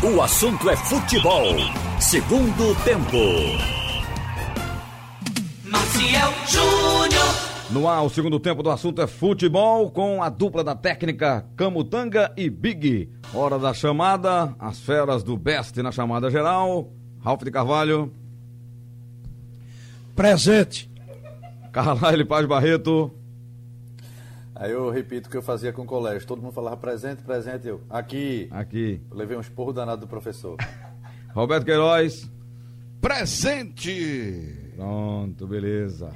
O assunto é futebol. Segundo tempo. Maciel Júnior. No ar, o segundo tempo do assunto é futebol com a dupla da técnica Camutanga e Big. Hora da chamada, as feras do Best na chamada geral. Ralf de Carvalho. Presente. Carlyle Paz Barreto. Aí eu repito o que eu fazia com o colégio. Todo mundo falava presente, presente. Eu, aqui. Aqui. Eu levei um esporro danado do professor. Roberto Queiroz. Presente. Pronto, beleza.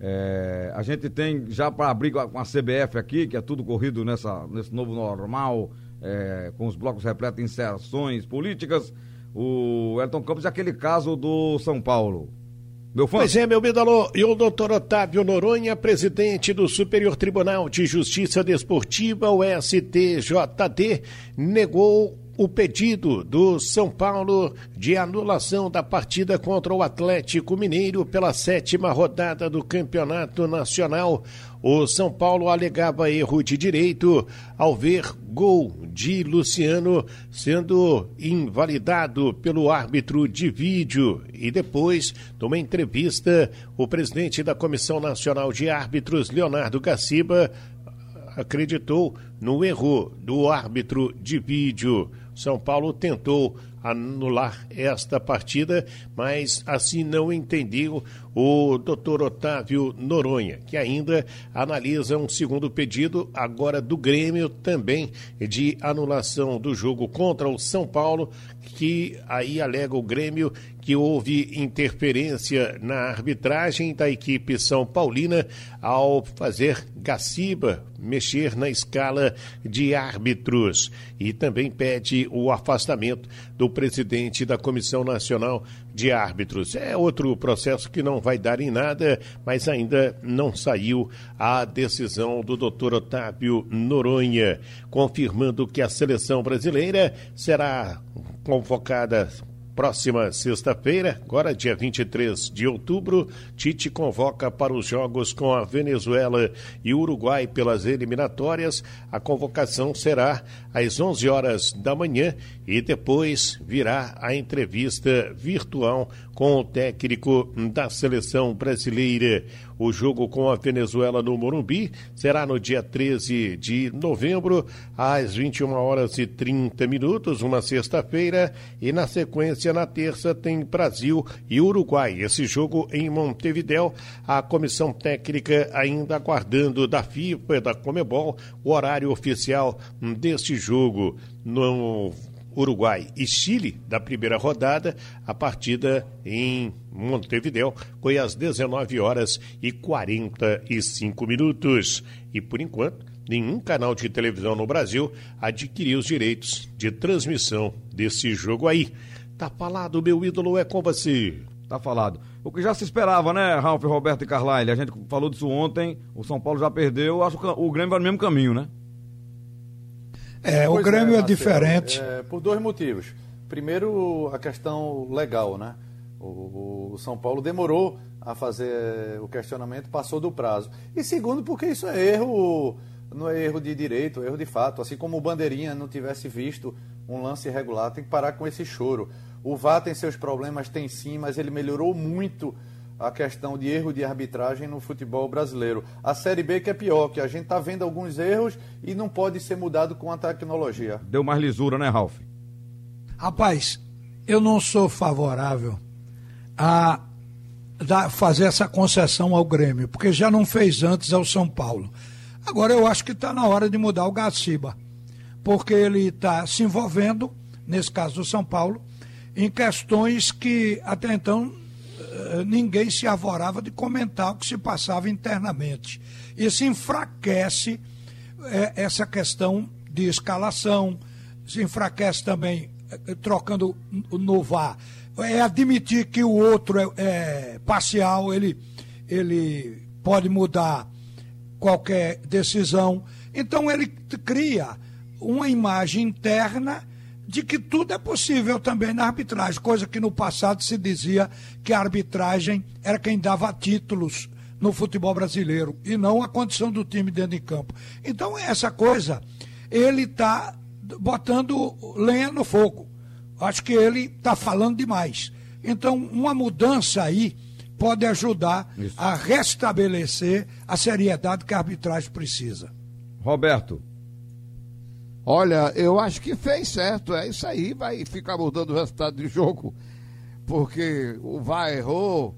É, a gente tem já para abrir com a CBF aqui, que é tudo corrido nessa, nesse novo normal, é, com os blocos repletos de inserções políticas. O Elton Campos é aquele caso do São Paulo. Meu fã. Pois é, meu ídolo. E o doutor Otávio Noronha, presidente do Superior Tribunal de Justiça Desportiva, o STJD, negou o pedido do São Paulo de anulação da partida contra o Atlético Mineiro pela sétima rodada do Campeonato Nacional. O São Paulo alegava erro de direito ao ver gol de Luciano sendo invalidado pelo árbitro de vídeo. E depois, numa entrevista, o presidente da Comissão Nacional de Árbitros, Leonardo Gaciba, acreditou no erro do árbitro de vídeo. São Paulo tentou anular esta partida, mas assim não entendeu o doutor Otávio Noronha, que ainda analisa um segundo pedido, agora do Grêmio, também de anulação do jogo contra o São Paulo, que aí alega o Grêmio que houve interferência na arbitragem da equipe São Paulina ao fazer Gaciba mexer na escala de árbitros. E também pede o afastamento do presidente da Comissão Nacional de Árbitros. É outro processo que não vai dar em nada, mas ainda não saiu a decisão do doutor Otávio Noronha, confirmando que a seleção brasileira será convocada Próxima sexta-feira, agora dia 23 de outubro, Tite convoca para os jogos com a Venezuela e Uruguai pelas eliminatórias. A convocação será às 11 horas da manhã e depois virá a entrevista virtual com o técnico da seleção brasileira. O jogo com a Venezuela no Morumbi será no dia 13 de novembro, às 21 horas e 30 minutos, uma sexta-feira, e na sequência, na terça, tem Brasil e Uruguai. Esse jogo em Montevidéu, a comissão técnica ainda aguardando da FIFA e da Comebol o horário oficial deste jogo. No Uruguai e Chile da primeira rodada, a partida em Montevideo foi às 19 horas e 45 minutos. E por enquanto, nenhum canal de televisão no Brasil adquiriu os direitos de transmissão desse jogo aí. Tá falado, meu ídolo é com você. Tá falado. O que já se esperava, né, Ralf, Roberto e Carlyle? A gente falou disso ontem, o São Paulo já perdeu, acho que o Grêmio vai no mesmo caminho, né? É, o Grêmio é, é diferente. É, por dois motivos. Primeiro, a questão legal, né? O, o, São Paulo demorou a fazer o questionamento, passou do prazo. E segundo, porque isso é erro, não é erro de direito, é erro de fato. Assim como o Bandeirinha não tivesse visto um lance irregular, tem que parar com esse choro. O VAR tem seus problemas, tem sim, mas ele melhorou muito a questão de erro de arbitragem no futebol brasileiro. A Série B que é pior, que a gente está vendo alguns erros e não pode ser mudado com a tecnologia. Deu mais lisura, né, Ralf? Rapaz, eu não sou favorável a fazer essa concessão ao Grêmio, porque já não fez antes ao São Paulo. Agora eu acho que está na hora de mudar o Gaciba, porque ele está se envolvendo, nesse caso do São Paulo, em questões que até então ninguém se arvorava de comentar o que se passava internamente. Isso enfraquece é, essa questão de escalação, se enfraquece também é, trocando no VAR. É admitir que o outro é, é parcial, ele, ele pode mudar qualquer decisão. Então ele cria uma imagem interna de que tudo é possível também na arbitragem, coisa que no passado se dizia que a arbitragem era quem dava títulos no futebol brasileiro e não a condição do time dentro de campo. Então, essa coisa, ele está botando lenha no fogo. Acho que ele está falando demais. Então, uma mudança aí pode ajudar Isso. a restabelecer a seriedade que a arbitragem precisa. Roberto. Olha, eu acho que fez certo. É isso aí, vai ficar mudando o resultado do jogo. Porque o VAR errou,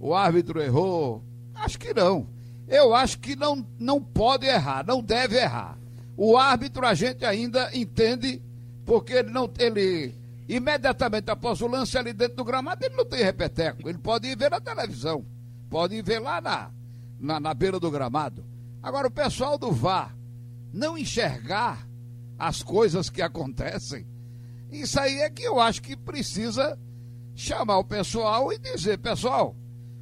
o árbitro errou. Acho que não. Eu acho que não, não pode errar, não deve errar. O árbitro a gente ainda entende, porque ele não ele imediatamente após o lance ali dentro do gramado, ele não tem repeteco. Ele pode ir ver na televisão, pode ir ver lá na, na, na beira do gramado. Agora, o pessoal do VAR não enxergar as coisas que acontecem, isso aí é que eu acho que precisa chamar o pessoal e dizer: pessoal,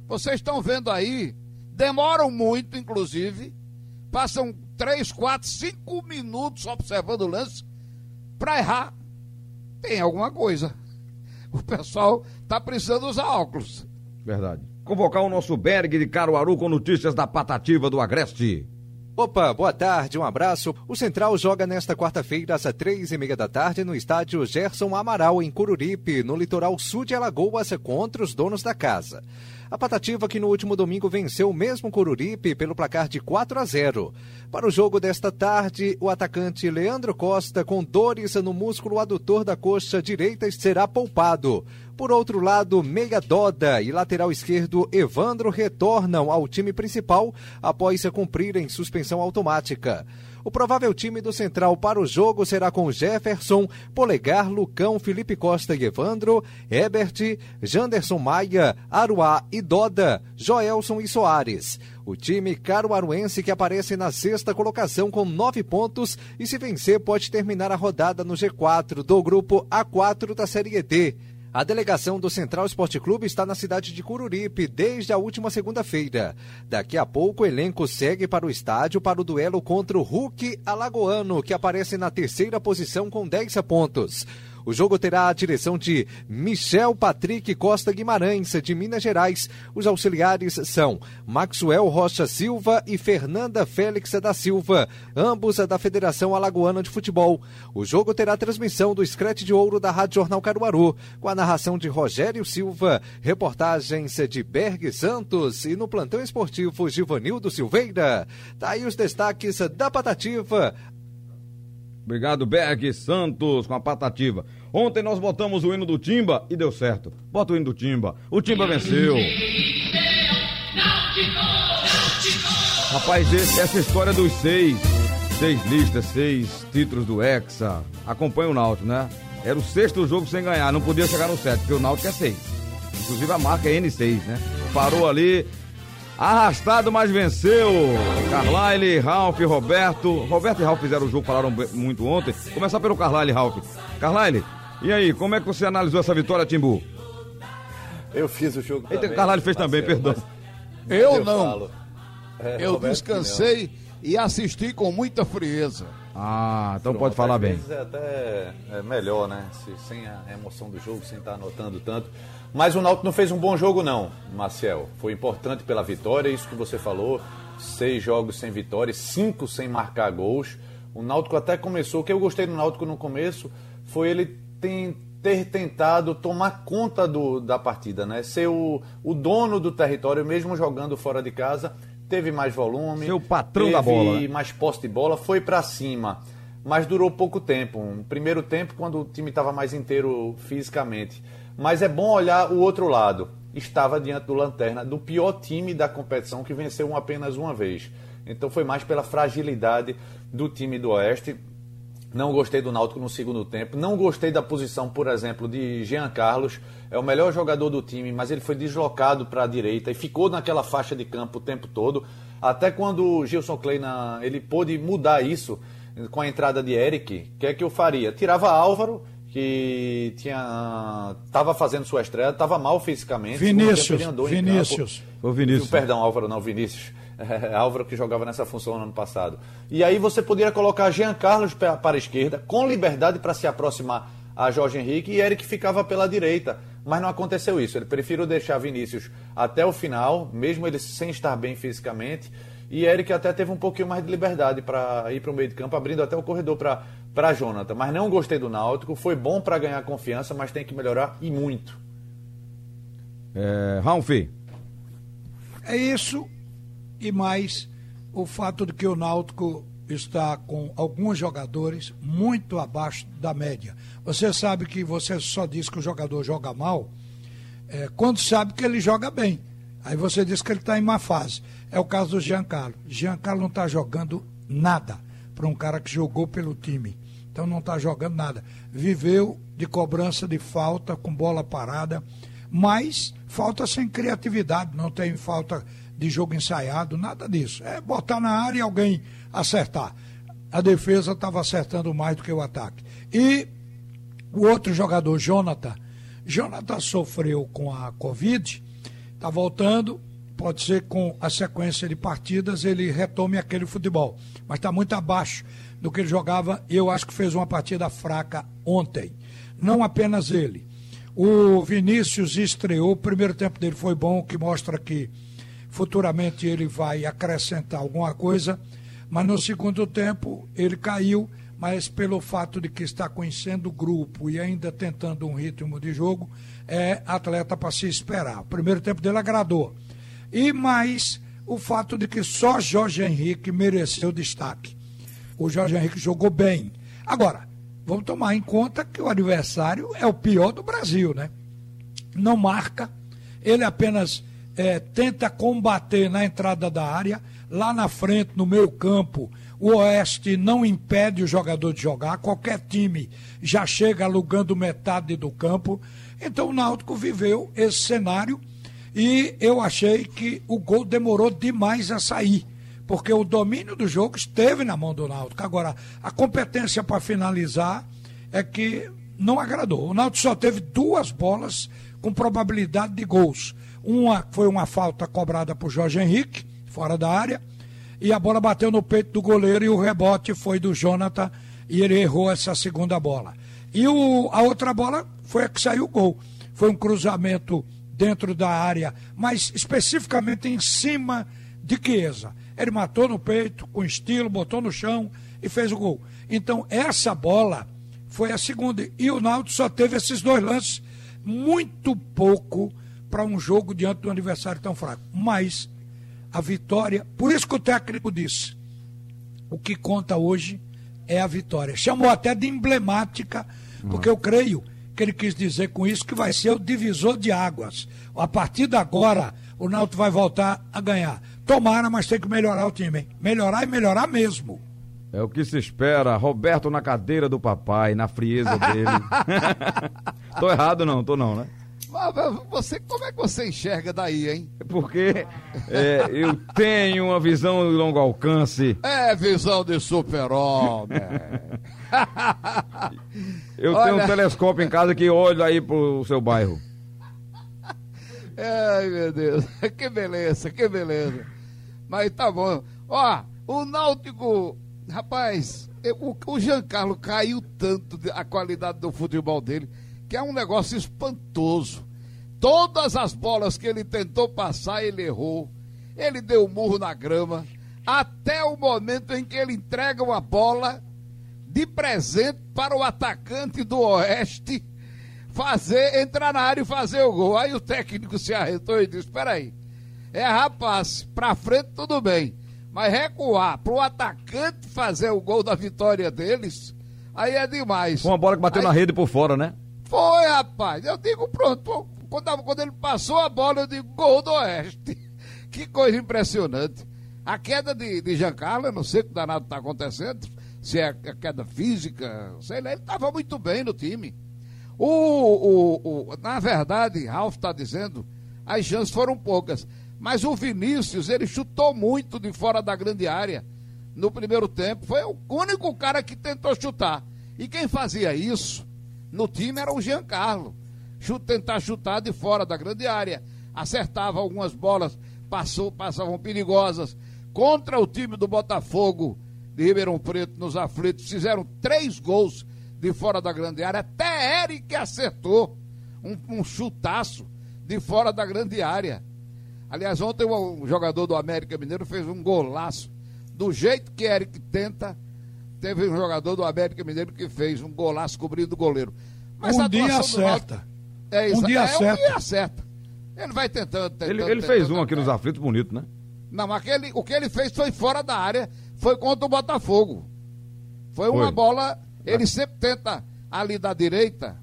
vocês estão vendo aí, demoram muito, inclusive, passam três, quatro, cinco minutos observando o lance para errar tem alguma coisa. O pessoal está precisando usar óculos. Verdade. Convocar o nosso Berg de Caruaru com notícias da patativa do Agreste. Opa, boa tarde, um abraço. O Central joga nesta quarta-feira às três e meia da tarde no estádio Gerson Amaral, em Cururipe, no litoral sul de Alagoas, contra os donos da casa. A Patativa que no último domingo venceu o mesmo Coruripe pelo placar de 4 a 0. Para o jogo desta tarde, o atacante Leandro Costa, com dores no músculo adutor da coxa direita, será poupado. Por outro lado, Meia Doda e lateral esquerdo Evandro retornam ao time principal após cumprirem suspensão automática. O provável time do Central para o jogo será com Jefferson, Polegar, Lucão, Felipe Costa e Evandro, Ebert, Janderson Maia, Aruá e Doda, Joelson e Soares. O time caruaruense que aparece na sexta colocação com nove pontos e se vencer pode terminar a rodada no G4 do grupo A4 da Série D. A delegação do Central Esporte Clube está na cidade de Cururipe desde a última segunda-feira. Daqui a pouco o elenco segue para o estádio para o duelo contra o Hulk Alagoano, que aparece na terceira posição com 10 pontos. O jogo terá a direção de Michel Patrick Costa Guimarães, de Minas Gerais. Os auxiliares são Maxwell Rocha Silva e Fernanda Félix da Silva, ambos da Federação Alagoana de Futebol. O jogo terá transmissão do Escrete de Ouro da Rádio Jornal Caruaru, com a narração de Rogério Silva, reportagens de Berg Santos e no plantão esportivo Givanildo Silveira. Tá aí os destaques da Patativa. Obrigado, Berg Santos, com a patativa. Ontem nós botamos o hino do Timba e deu certo. Bota o hino do Timba. O Timba venceu. Rapaz, esse, essa história dos seis, seis listas, seis títulos do Hexa. Acompanha o Náutico, né? Era o sexto jogo sem ganhar, não podia chegar no sete, porque o Náutico é seis. Inclusive a marca é N6, né? Parou ali, Arrastado, mas venceu. Carlyle, Ralph, Roberto. Roberto e Ralph fizeram o jogo, falaram muito ontem. Começar pelo Carlyle e Ralph. Carlyle, e aí, como é que você analisou essa vitória, Timbu? Eu fiz o jogo. Eita, também. Carlyle fez também, perdão. Eu, eu não. É, eu Roberto descansei e assisti com muita frieza. Ah, então Pronto, pode falar bem. É até é melhor, né? Se, sem a emoção do jogo, sem estar anotando tanto. Mas o Náutico não fez um bom jogo, não, Marcel. Foi importante pela vitória, isso que você falou. Seis jogos sem vitória, cinco sem marcar gols. O Náutico até começou. O que eu gostei do Náutico no começo foi ele tem, ter tentado tomar conta do, da partida, né? Ser o, o dono do território, mesmo jogando fora de casa. Teve mais volume. Ser o patrão da bola. Teve né? mais posse de bola, foi para cima. Mas durou pouco tempo. Um primeiro tempo, quando o time estava mais inteiro fisicamente. Mas é bom olhar o outro lado. Estava diante do Lanterna, do pior time da competição, que venceu apenas uma vez. Então foi mais pela fragilidade do time do Oeste. Não gostei do Náutico no segundo tempo. Não gostei da posição, por exemplo, de Jean Carlos. É o melhor jogador do time, mas ele foi deslocado para a direita e ficou naquela faixa de campo o tempo todo. Até quando o Gilson Kleina ele pôde mudar isso com a entrada de Eric, o que é que eu faria? Tirava Álvaro que tinha estava fazendo sua estreia, estava mal fisicamente. Vinícius, Vinícius. O Vinícius. Perdão, Álvaro, não, Vinícius. É, Álvaro que jogava nessa função no ano passado. E aí você poderia colocar Jean Carlos para a esquerda, com liberdade para se aproximar a Jorge Henrique, e Eric ficava pela direita. Mas não aconteceu isso. Ele preferiu deixar Vinícius até o final, mesmo ele sem estar bem fisicamente, E Eric até teve um pouquinho mais de liberdade para ir para o meio de campo, abrindo até o corredor para Jonathan. Mas não gostei do Náutico, foi bom para ganhar confiança, mas tem que melhorar e muito. É, Ralfi. É isso e mais o fato de que o Náutico está com alguns jogadores muito abaixo da média. Você sabe que você só diz que o jogador joga mal é, quando sabe que ele joga bem. Aí você diz que ele está em má fase. É o caso do Giancarlo. Giancarlo não está jogando nada para um cara que jogou pelo time. Então não está jogando nada. Viveu de cobrança de falta com bola parada, mas falta sem criatividade, não tem falta de jogo ensaiado, nada disso. É botar na área e alguém acertar. A defesa estava acertando mais do que o ataque. E o outro jogador, Jonathan, Jonathan sofreu com a Covid, está voltando, pode ser com a sequência de partidas ele retome aquele futebol, mas está muito abaixo do que ele jogava. Eu acho que fez uma partida fraca ontem. Não apenas ele. O Vinícius estreou, o primeiro tempo dele foi bom, que mostra que futuramente ele vai acrescentar alguma coisa, mas no segundo tempo ele caiu, mas pelo fato de que está conhecendo o grupo e ainda tentando um ritmo de jogo, é atleta para se esperar. O primeiro tempo dele agradou. E mais o fato de que só Jorge Henrique mereceu destaque. O Jorge Henrique jogou bem. Agora, vamos tomar em conta que o adversário é o pior do Brasil, né? Não marca, ele apenas é, tenta combater na entrada da área, lá na frente, no meio campo, o Oeste não impede o jogador de jogar, qualquer time já chega alugando metade do campo. Então o Náutico viveu esse cenário e eu achei que o gol demorou demais a sair, porque o domínio do jogo esteve na mão do Náutico. Agora, a competência para finalizar é que não agradou. O Náutico só teve duas bolas com probabilidade de gols. Uma foi uma falta cobrada por Jorge Henrique, fora da área, e a bola bateu no peito do goleiro e o rebote foi do Jonathan e ele errou essa segunda bola. E o, a outra bola foi a que saiu o gol. Foi um cruzamento dentro da área, mas especificamente em cima de Chiesa. Ele matou no peito, com estilo, botou no chão e fez o gol. Então, essa bola foi a segunda. E o Náutico só teve esses dois lances, muito pouco para um jogo diante de um adversário tão fraco. Mas a vitória, por isso que o técnico disse: o que conta hoje é a vitória. Chamou até de emblemática, porque eu creio que ele quis dizer com isso que vai ser o divisor de águas. A partir de agora, o Náutico vai voltar a ganhar. Tomara, mas tem que melhorar o time. Hein? Melhorar e melhorar mesmo. É o que se espera. Roberto na cadeira do papai, na frieza dele. tô errado não, tô não, né? Você, como é que você enxerga daí, hein? Porque é, eu tenho uma visão de longo alcance. É visão de super-homem. eu Olha... tenho um telescópio em casa que olha aí pro seu bairro. Ai, meu Deus. Que beleza, que beleza. Mas tá bom. Ó, o Náutico, rapaz, o, o Giancarlo caiu tanto a qualidade do futebol dele que é um negócio espantoso. Todas as bolas que ele tentou passar, ele errou. Ele deu um murro na grama. Até o momento em que ele entrega uma bola de presente para o atacante do Oeste fazer, entrar na área e fazer o gol. Aí o técnico se arretou e disse: Espera aí, é rapaz, para frente tudo bem, mas recuar para o atacante fazer o gol da vitória deles, aí é demais. Uma bola que bateu aí, na rede por fora, né? Foi, rapaz. Eu digo, pronto. Quando, quando ele passou a bola, eu digo, gol do Oeste. Que coisa impressionante. A queda de, de Giancarlo, eu não sei o que danado está acontecendo, se é a queda física, sei lá, ele estava muito bem no time. O, o, o, na verdade, Ralf está dizendo, as chances foram poucas. Mas o Vinícius, ele chutou muito de fora da grande área no primeiro tempo. Foi o único cara que tentou chutar. E quem fazia isso no time era o Giancarlo. tentar chutar de fora da grande área. Acertava algumas bolas, passou, passavam perigosas. Contra o time do Botafogo de Ribeirão Preto nos aflitos, fizeram três gols de fora da grande área. Até Eric acertou um, um chutaço de fora da grande área. Aliás, ontem um jogador do América Mineiro fez um golaço. Do jeito que Eric tenta, teve um jogador do América Mineiro que fez um golaço cobrindo o goleiro. Mas um dia acerta. É, um dia é, acerta. Um dia acerta. Ele vai tentando, tentando Ele, ele tentando, fez um aqui nos aflitos bonito, né? Não, mas aquele, o que ele fez foi fora da área, foi contra o Botafogo. Foi uma foi. bola, ele sempre tenta ali da direita,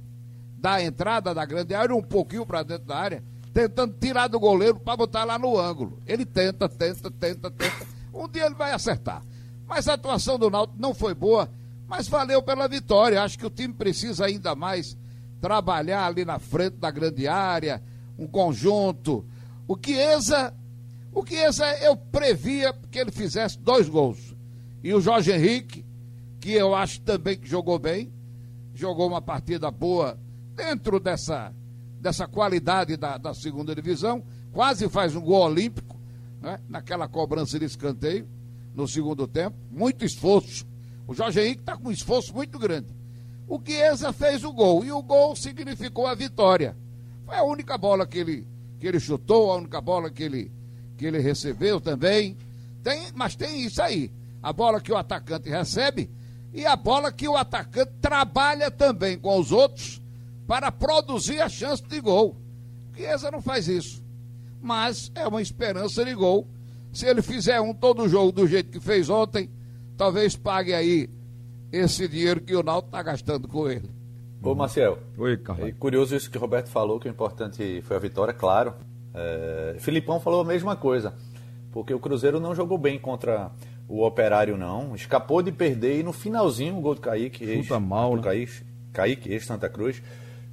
da entrada da grande área, um pouquinho para dentro da área, tentando tirar do goleiro para botar lá no ângulo. Ele tenta, tenta, tenta, tenta. Um dia ele vai acertar. Mas a atuação do Náutico não foi boa, mas valeu pela vitória. Acho que o time precisa ainda mais trabalhar ali na frente da grande área, um conjunto. O Chiesa, o Chiesa eu previa que ele fizesse dois gols. E o Jorge Henrique, que eu acho também que jogou bem, jogou uma partida boa dentro dessa, dessa qualidade da, da segunda divisão, quase faz um gol olímpico, né? naquela cobrança de escanteio, no segundo tempo, muito esforço. O Jorge Henrique está com um esforço muito grande. O Chiesa fez o gol, e o gol significou a vitória. Foi a única bola que ele, que ele chutou, a única bola que ele, que ele recebeu também. Tem, mas tem isso aí. A bola que o atacante recebe e a bola que o atacante trabalha também com os outros para produzir a chance de gol. Chiesa não faz isso. Mas é uma esperança de gol. Se ele fizer um todo jogo do jeito que fez ontem, talvez pague aí esse dinheiro que o Náutico está gastando com ele. Ô, Marcel. Oi, Carlos. É curioso isso que o Roberto falou, que o importante foi a vitória, claro. É, Filipão falou a mesma coisa, porque o Cruzeiro não jogou bem contra o Operário, não. Escapou de perder e no finalzinho o gol do Kaique, ex, mal, né? Kaique, Kaique, ex-Santa Cruz,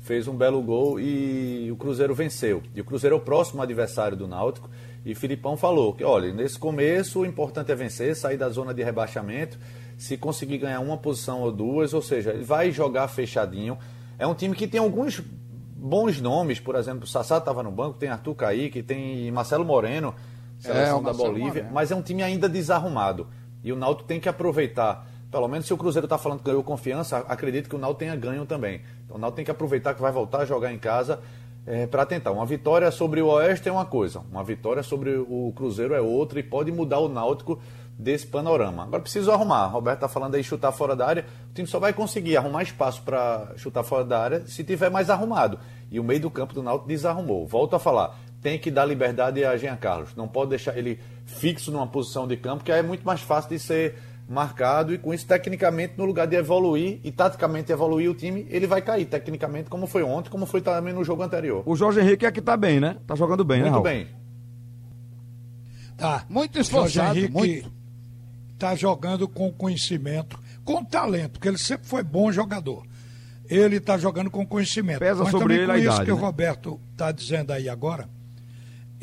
fez um belo gol e o Cruzeiro venceu. E o Cruzeiro é o próximo adversário do Náutico. E Filipão falou que, olha, nesse começo o importante é vencer, sair da zona de rebaixamento se conseguir ganhar uma posição ou duas, ou seja, ele vai jogar fechadinho. É um time que tem alguns bons nomes, por exemplo, o Sassá estava no banco, tem Arthur Caíque, tem Marcelo Moreno, seleção é, da Bolívia, mas é um time ainda desarrumado. E o Náutico tem que aproveitar, pelo menos se o Cruzeiro está falando que ganhou confiança, acredito que o Náutico tenha ganho também. Então o Náutico tem que aproveitar que vai voltar a jogar em casa é, para tentar. Uma vitória sobre o Oeste é uma coisa, uma vitória sobre o Cruzeiro é outra e pode mudar o Náutico desse panorama. Agora preciso arrumar. Roberto está falando aí chutar fora da área. O time só vai conseguir arrumar espaço para chutar fora da área se tiver mais arrumado. E o meio do campo do Náutico desarrumou. Volto a falar. Tem que dar liberdade a Jean Carlos. Não pode deixar ele fixo numa posição de campo, que aí é muito mais fácil de ser marcado e com isso, tecnicamente, no lugar de evoluir e taticamente evoluir o time, ele vai cair tecnicamente, como foi ontem, como foi também no jogo anterior. O Jorge Henrique é que tá bem, né? Tá jogando bem, muito né, Muito bem. Tá. Muito esforçado, Jorge Henrique, muito está jogando com conhecimento, com talento, porque ele sempre foi bom jogador. Ele está jogando com conhecimento. Pesa Mas sobre também ele com a isso idade, que né? o Roberto está dizendo aí agora,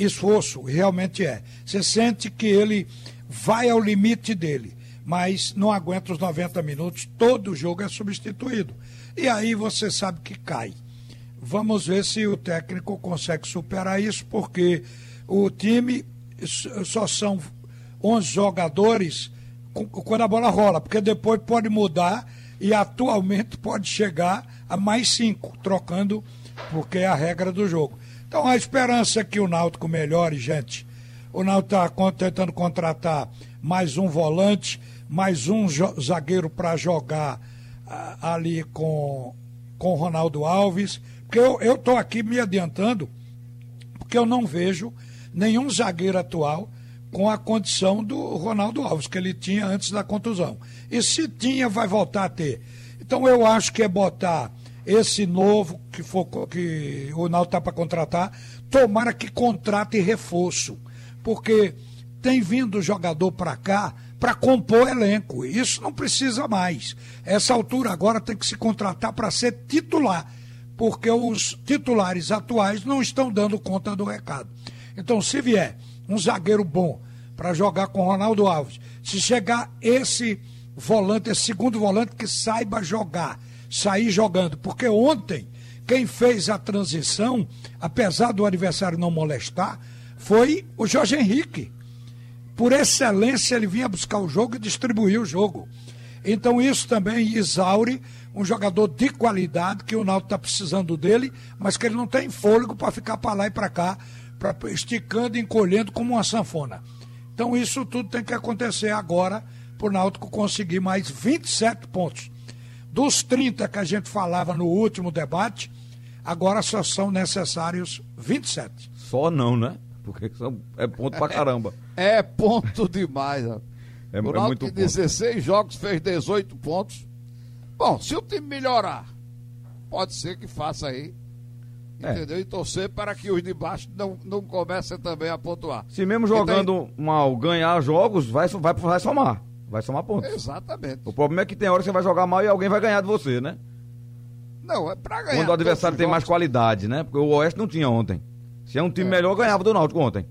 esforço realmente é. Você sente que ele vai ao limite dele, mas não aguenta os 90 minutos, todo jogo é substituído. E aí você sabe que cai. Vamos ver se o técnico consegue superar isso, porque o time só são 11 jogadores quando a bola rola, porque depois pode mudar e atualmente pode chegar a mais cinco, trocando, porque é a regra do jogo. Então a esperança é que o Náutico melhore, gente. O Náutico está tentando contratar mais um volante, mais um zagueiro para jogar ali com com Ronaldo Alves, porque eu estou aqui me adiantando, porque eu não vejo nenhum zagueiro atual com a condição do Ronaldo Alves, que ele tinha antes da contusão. E se tinha, vai voltar a ter. Então eu acho que é botar esse novo que, for, que o Ronaldo está para contratar, tomara que contrate reforço. Porque tem vindo jogador para cá para compor elenco. Isso não precisa mais. Essa altura agora tem que se contratar para ser titular, porque os titulares atuais não estão dando conta do recado. Então, se vier um zagueiro bom para jogar com Ronaldo Alves. Se chegar esse volante, esse segundo volante que saiba jogar, sair jogando, porque ontem quem fez a transição, apesar do adversário não molestar, foi o Jorge Henrique. Por excelência, ele vinha buscar o jogo e distribuir o jogo. Então, isso também exaure um jogador de qualidade, que o Náutico está precisando dele, mas que ele não tem fôlego para ficar para lá e para cá pra, esticando e encolhendo como uma sanfona. Então isso tudo tem que acontecer agora para o Náutico conseguir mais 27 pontos. Dos 30 que a gente falava no último debate, agora só são necessários 27. Só não, né? Porque são, é ponto pra caramba. É ponto demais. ó. É, o é muito em ponto. 16 jogos fez 18 pontos. Bom, se o time melhorar, pode ser que faça aí. É. Entendeu? E torcer para que os de baixo não, não comecem também a pontuar. Se mesmo jogando mal ganhar jogos, vai, vai, vai somar. Vai somar pontos. Exatamente. O problema é que tem hora que você vai jogar mal e alguém vai ganhar de você, né? Não, é pra ganhar. Quando o adversário tem mais jogos. qualidade, né? Porque o Oeste não tinha ontem. Se é um time É. melhor, ganhava do Náutico ontem.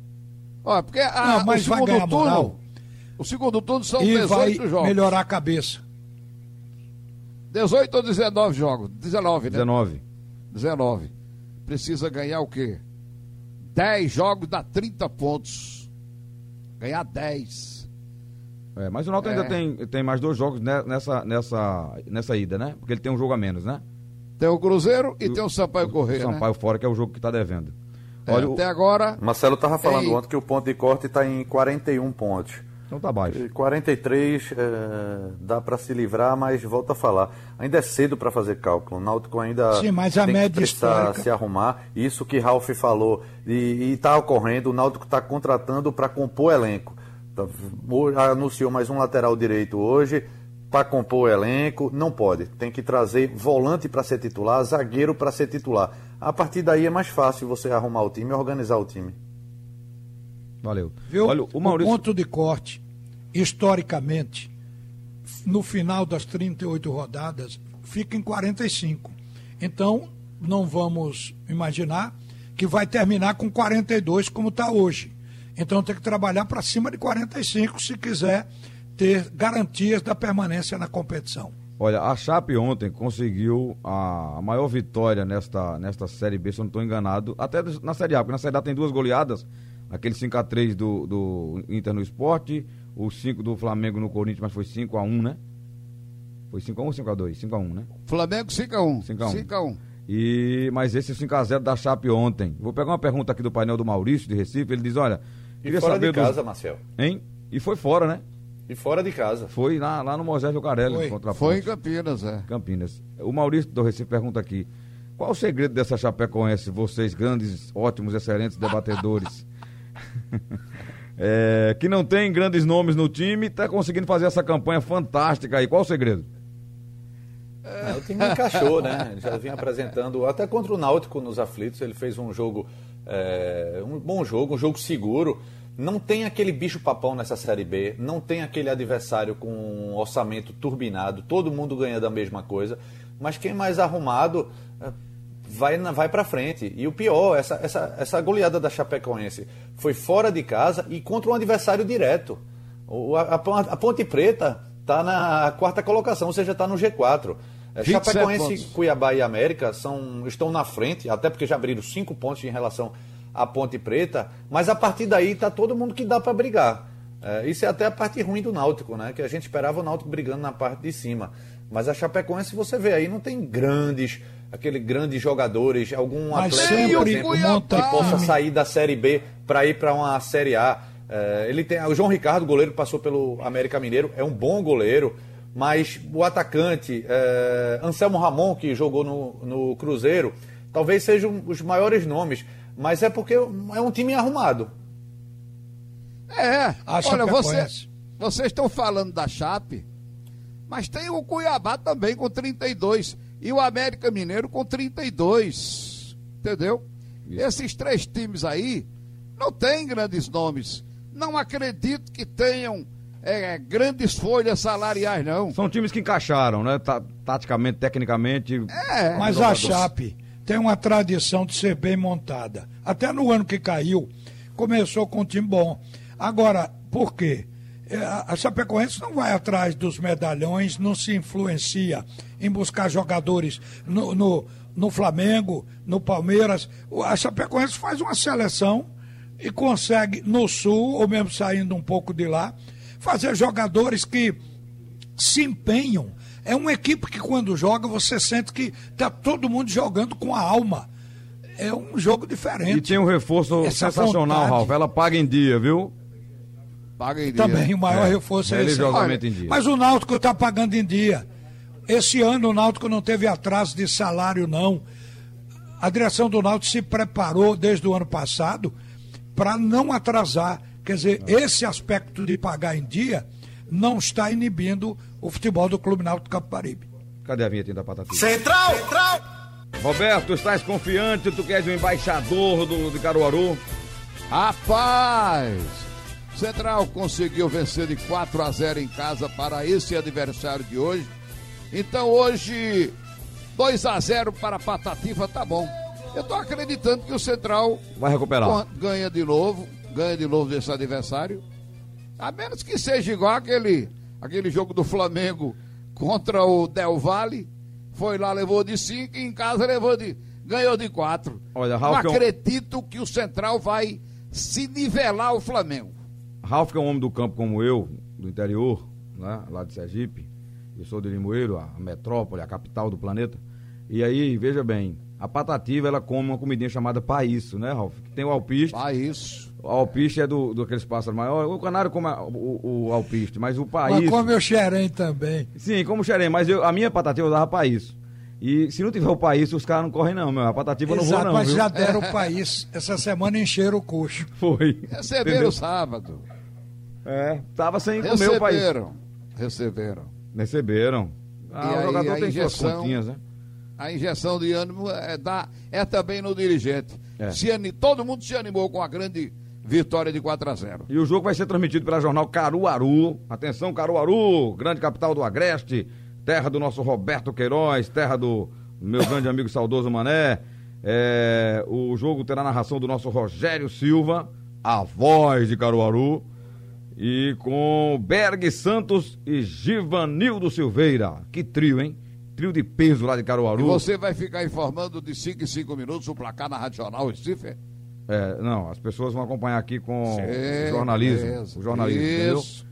Olha, porque a, Não, mas o vai segundo turno. moral. O segundo turno são e vai 18 jogos. melhorar a cabeça. 18 ou 19 jogos? 19, né? 19. 19. Precisa ganhar o quê? 10 jogos dá 30 pontos. Ganhar 10. É, mas o Náutico É. ainda tem, tem mais dois jogos ne- nessa, nessa, nessa ida, né? Porque ele tem um jogo a menos, né? Tem o Cruzeiro e tem o Sampaio Correia. O né? Sampaio fora, que é o jogo que tá devendo. É, Olha, o- até agora. Marcelo estava falando ontem que o ponto de corte está em 41 pontos. Então tá baixo. E 43 eh, dá para se livrar, mas volta a falar. Ainda é cedo para fazer cálculo. O Náutico ainda Sim, mas a tem média que histórica- se arrumar. Isso que Ralf falou e está ocorrendo. O Náutico está contratando para compor elenco. Tá, o- Anunciou mais um lateral direito hoje para compor o elenco. Não pode. Tem que trazer volante para ser titular, zagueiro para ser titular. A partir daí é mais fácil você arrumar o time e organizar o time. Valeu. Viu? Olha, o Maurício. ponto de corte, historicamente, no final das 38 rodadas, fica em 45. Então, não vamos imaginar que vai terminar com 42 como está hoje. Então tem que trabalhar para cima de 45 se quiser ter garantias da permanência na competição. Olha, a Chape ontem conseguiu a maior vitória nesta, nesta Série B, se eu não estou enganado, até na Série A, porque na Série A tem duas goleadas, aquele 5x3 do, do Inter no Esporte, o 5 do Flamengo no Corinthians, mas foi 5x1, né? Foi 5x1 ou 5x2? 5x1, né? Flamengo 5x1. 5x1. 5x1. E, mas esse 5x0 da Chape ontem. Vou pegar uma pergunta aqui do painel do Maurício, de Recife, ele diz, olha, E queria fora saber de casa, dos... Marcel. Hein? E foi fora, né? E fora de casa. Foi lá, lá no Moisés Lucarelli Foi. contra a Foi em. Campinas, é. Campinas. O Maurício do Recife pergunta aqui: qual o segredo dessa Chapecoense, vocês grandes, ótimos, excelentes debatedores? É, que não tem grandes nomes no time, está conseguindo fazer essa campanha fantástica aí. Qual o segredo? É, o time encaixou, né? Já vinha apresentando, até contra o Náutico nos aflitos, ele fez um jogo, é, um bom jogo, um jogo seguro. Não tem aquele bicho papão nessa Série B, não tem aquele adversário com um orçamento turbinado, todo mundo ganha da mesma coisa, mas quem mais arrumado é, vai, vai para frente. E o pior, essa, essa, essa goleada da Chapecoense foi fora de casa e contra um adversário direto. A, a a Ponte Preta está na quarta colocação, ou seja, está no G4. É, 27 Chapecoense, pontos. Cuiabá e América são, estão na frente, até porque já abriram cinco pontos em relação à Ponte Preta, mas a partir daí está todo mundo que dá para brigar. É, isso é até a parte ruim do Náutico, né? Que a gente esperava o Náutico brigando na parte de cima. Mas a Chapecoense, você vê aí, não tem grandes, aqueles grandes jogadores, algum Mas atleta, por exemplo, monta que possa sair da Série B para ir para uma Série A. É, ele tem, o João Ricardo, goleiro, passou pelo América Mineiro, é um bom goleiro, mas o atacante, é, Anselmo Ramon, que jogou no, no Cruzeiro, talvez sejam os maiores nomes, mas é porque é um time arrumado. É, A olha, você, Chapecoense. vocês estão falando da Chape, mas tem o Cuiabá também com 32 e o América Mineiro com 32, entendeu? Esses três times aí não têm grandes nomes. Não acredito que tenham é, grandes folhas salariais, não. São times que encaixaram, né? Ta- taticamente, tecnicamente. É, Mas a Chape tem uma tradição de ser bem montada. Até no ano que caiu, começou com um time bom. Agora, por quê? É, a- Chapecoense não vai atrás dos medalhões, não se influencia em buscar jogadores no, no, no Flamengo, no Palmeiras. O- A Chapecoense faz uma seleção e consegue, no Sul, ou mesmo saindo um pouco de lá, fazer jogadores que se empenham. É uma equipe que quando joga você sente que está todo mundo jogando com a alma. é um jogo diferente. E tem um reforço Essa sensacional, vontade. Ralf. Ela paga em dia, viu? Paga em dia. Também o maior É, reforço é esse. religiosamente Olha, em dia. Mas o Náutico está pagando em dia. Esse ano o Náutico não teve atraso de salário, não. A direção do Náutico se preparou desde o ano passado para não atrasar. Quer dizer, esse aspecto de pagar em dia não está inibindo o futebol do Clube Náutico Caparibe. Cadê a vinheta da Patativa? Central, central. Roberto, estás confiante? Tu queres o embaixador do, de Caruaru? Rapaz! Central conseguiu vencer de 4 a 0 em casa para esse adversário de hoje. Então hoje 2 a 0 para a Patativa, tá bom. Eu tô acreditando que o Central Vai recuperar. Ganha de novo, ganha de novo desse adversário. A menos que seja igual aquele, aquele jogo do Flamengo contra o Del Valle. Foi lá, levou de 5 e em casa levou de. ganhou de 4. Olha, Não Ralf, é um- acredito que o Central vai se nivelar o Flamengo. Ralf, que é um homem do campo como eu, do interior, né, lá de Sergipe, eu sou de Limoeiro, a metrópole, a capital do planeta. E aí, veja bem, a patativa ela come uma comidinha chamada paíço, né, Ralf? Que tem o alpiste. Isso. O alpiste é do, do aqueles pássaros maiores. O canário come a- o, o alpiste, mas o Mas paíço. come o xerém também. Sim, como xerém, mas eu- a minha patativa eu dava paíço. E se não tiver o paíço, os caras não correm, não, meu. A patativa eu não vou, Exato, não. mas viu? já deram o país. Essa semana encheram o coxo. Foi. Receberam Entendeu? sábado. É, tava sem comer o país. Receberam. Receberam. Receberam. Ah, E o aí, jogador tem suas injeção- continhas, né? A injeção de ânimo é, dá, é também no dirigente. É. Se todo mundo se animou com a grande vitória de 4 a 0 E o jogo vai ser transmitido pela jornal Caruaru. Atenção, Caruaru, grande capital do Agreste, terra do nosso Roberto Queiroz, terra do meu grande amigo saudoso Mané. É, o jogo terá narração do nosso Rogério Silva, a voz de Caruaru, e com Berg Santos e Givanildo Silveira. Que trio, hein? Trio de peso lá de E Caruaru. você vai ficar informando de 5 em 5 minutos o placar na Rádio Jornal Recife? É, não, as pessoas vão acompanhar aqui com Sim, o jornalismo. beleza. O jornalismo, entendeu? Isso.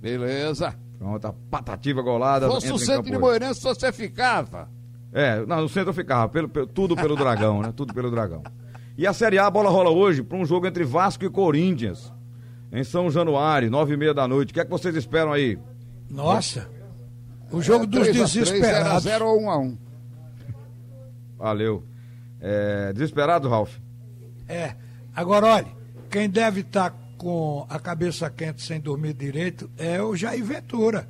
Beleza. Pronto, a patativa golada. Fosse o centro de hoje. Moeirense, você ficava. É, não, no centro eu ficava, pelo, pelo- tudo pelo Dragão, né? Tudo pelo Dragão. E a Série A, a bola rola hoje para um jogo entre Vasco e Corinthians, em São Januário, nove e meia da noite. O que é que vocês esperam aí? Nossa, o jogo dos 3 a 3, desesperados. 0 ou 1 a 1 Valeu. É, desesperado, Ralf? É. Agora, olha, quem deve estar com a cabeça quente sem dormir direito é o Jair Ventura,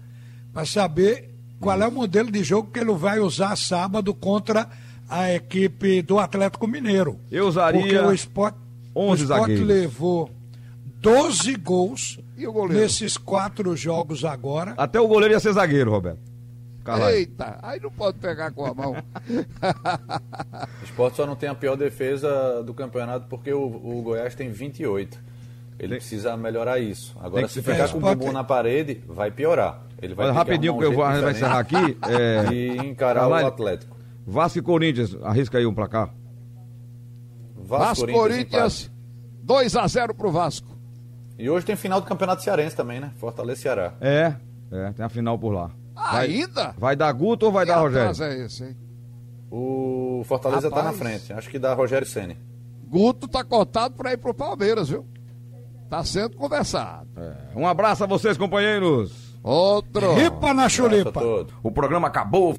para saber qual é o modelo de jogo que ele vai usar sábado contra a equipe do Atlético Mineiro. Eu usaria Porque o Sport, o 11 Sport zagueiros. levou 12 gols E o goleiro? nesses quatro jogos agora. Até o goleiro ia ser zagueiro, Roberto. Caralho. Eita, aí não pode pegar com a mão. O esporte só não tem a pior defesa do campeonato porque o, o Goiás tem 28. Ele Tem- precisa melhorar isso. Agora, se ficar com o bumbum na parede, vai piorar. Ele vai que rapidinho, que eu vou, a gente vai encerrar aqui. É, E encarar Caralho. o Atlético. Vasco e Corinthians, arrisca aí um placar. Vasco Corinthians, 2 a 0 pro Vasco. E hoje tem final do Campeonato Cearense também, né? Fortaleza e Ceará. É, é, tem a final por lá. Vai, Ainda? vai dar Guto ou vai Que dar Rogério? é esse, hein? O Fortaleza tá na Rapaz. frente. Acho que dá Rogério Ceni. Guto tá cotado pra ir pro Palmeiras, viu? Tá sendo conversado. Um abraço a vocês, companheiros. Outro. Ripa na chulipa. O programa acabou.